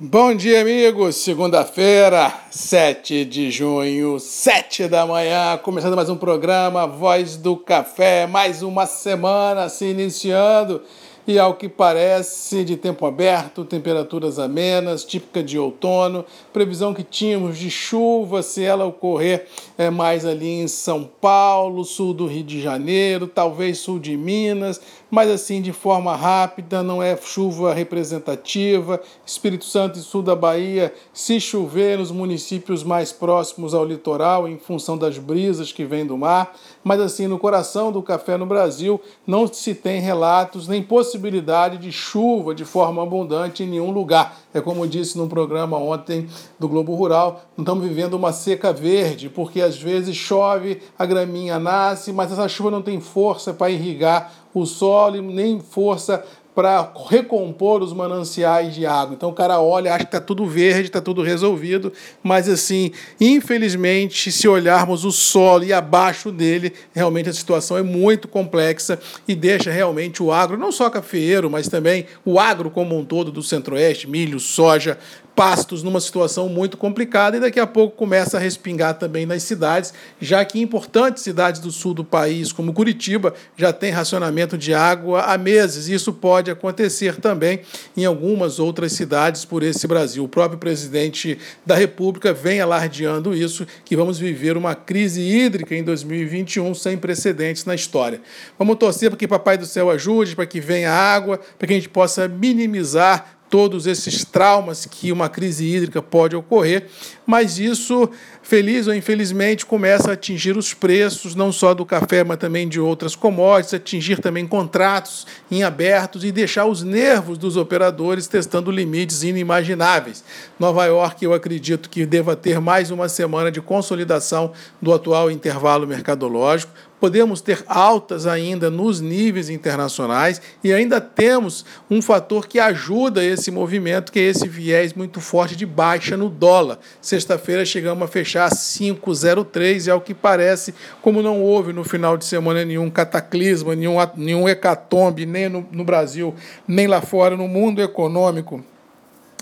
Bom dia, amigos. Segunda-feira, 7 de junho, 7 da manhã, começando mais um programa Voz do Café, mais uma semana se iniciando e ao que parece de tempo aberto, temperaturas amenas, típica de outono, previsão que tínhamos de chuva, se ela ocorrer é, mais ali em São Paulo, sul do Rio de Janeiro, talvez sul de Minas, mas assim de forma rápida, não é chuva representativa. Espírito Santo e sul da Bahia, se chover nos municípios mais próximos ao litoral, em função das brisas que vêm do mar, mas assim no coração do café no Brasil não se tem relatos nem possibilidade de chuva de forma abundante em nenhum lugar. É como eu disse no programa ontem do Globo Rural, não estamos vivendo uma seca verde, porque às vezes chove, a graminha nasce, mas essa chuva não tem força para irrigar o solo, nem força para recompor os mananciais de água. Então o cara olha, acha que está tudo verde, está tudo resolvido, mas assim, infelizmente, se olharmos o solo e abaixo dele, realmente a situação é muito complexa e deixa realmente o agro, não só cafeeiro, mas também o agro como um todo do centro-oeste, milho, soja, pastos numa situação muito complicada e daqui a pouco começa a respingar também nas cidades, já que importantes cidades do sul do país, como Curitiba, já tem racionamento de água há meses. Isso pode acontecer também em algumas outras cidades por esse Brasil. O próprio presidente da República vem alardeando isso, que vamos viver uma crise hídrica em 2021 sem precedentes na história. Vamos torcer para que Papai do Céu ajude, para que venha água, para que a gente possa minimizar todos esses traumas que uma crise hídrica pode ocorrer, mas isso, feliz ou infelizmente, começa a atingir os preços, não só do café, mas também de outras commodities, atingir também contratos em abertos e deixar os nervos dos operadores testando limites inimagináveis. Nova York, eu acredito que deva ter mais uma semana de consolidação do atual intervalo mercadológico, podemos ter altas ainda nos níveis internacionais e ainda temos um fator que ajuda esse movimento, que é esse viés muito forte de baixa no dólar. Sexta-feira chegamos a fechar 5,03 e ao que parece, como não houve no final de semana nenhum cataclisma, nenhum, nenhum hecatombe, nem no, no Brasil, nem lá fora, no mundo econômico,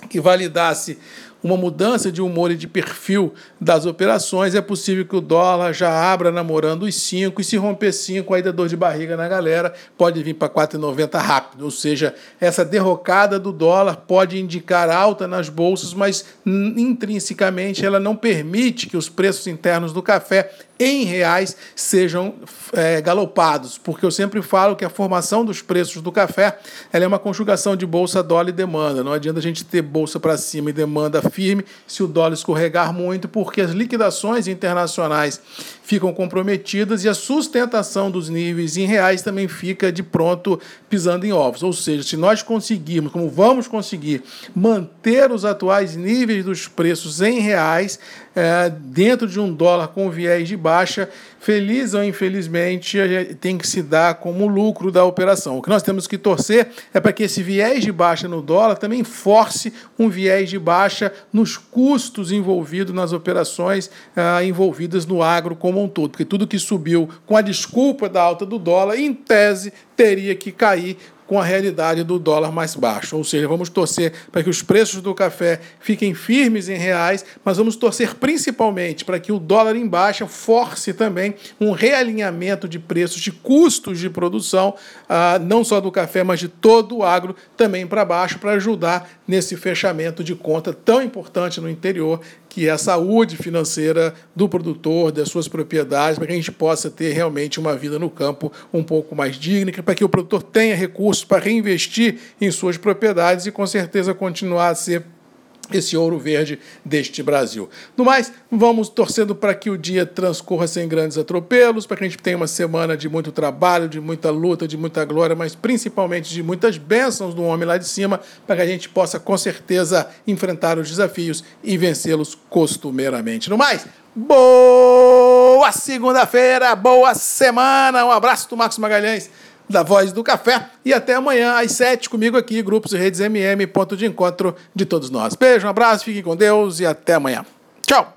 que validasse uma mudança de humor e de perfil das operações, é possível que o dólar já abra namorando os 5 e se romper 5, aí dá dor de barriga na galera, pode vir para 4,90 rápido. Ou seja, essa derrocada do dólar pode indicar alta nas bolsas, mas intrinsecamente ela não permite que os preços internos do café em reais sejam é, galopados, porque eu sempre falo que a formação dos preços do café ela é uma conjugação de bolsa, dólar e demanda. Não adianta a gente ter bolsa para cima e demanda firme se o dólar escorregar muito, porque as liquidações internacionais ficam comprometidas e a sustentação dos níveis em reais também fica de pronto pisando em ovos. Ou seja, se nós conseguirmos, como vamos conseguir, manter os atuais níveis dos preços em reais, é, dentro de um dólar com viés de baixa, feliz ou infelizmente, tem que se dar como lucro da operação. O que nós temos que torcer é para que esse viés de baixa no dólar também force um viés de baixa nos custos envolvidos nas operações ah, envolvidas no agro como um todo, porque tudo que subiu com a desculpa da alta do dólar, em tese, teria que cair com a realidade do dólar mais baixo. Ou seja, vamos torcer para que os preços do café fiquem firmes em reais, mas vamos torcer principalmente para que o dólar em baixa force também um realinhamento de preços, de custos de produção, ah, não só do café, mas de todo o agro também para baixo, para ajudar nesse fechamento de conta tão importante no interior que é a saúde financeira do produtor, das suas propriedades, para que a gente possa ter realmente uma vida no campo um pouco mais digna, para que o produtor tenha recursos para reinvestir em suas propriedades e com certeza continuar a ser esse ouro verde deste Brasil. No mais, vamos torcendo para que o dia transcorra sem grandes atropelos, para que a gente tenha uma semana de muito trabalho, de muita luta, de muita glória, mas principalmente de muitas bênçãos do homem lá de cima, para que a gente possa com certeza enfrentar os desafios e vencê-los costumeiramente. No mais, boa segunda-feira, boa semana, um abraço do Marcos Magalhães da Voz do Café. E até amanhã, às sete, comigo aqui, Grupos e Redes MM, ponto de encontro de todos nós. Beijo, um abraço, fiquem com Deus e até amanhã. Tchau!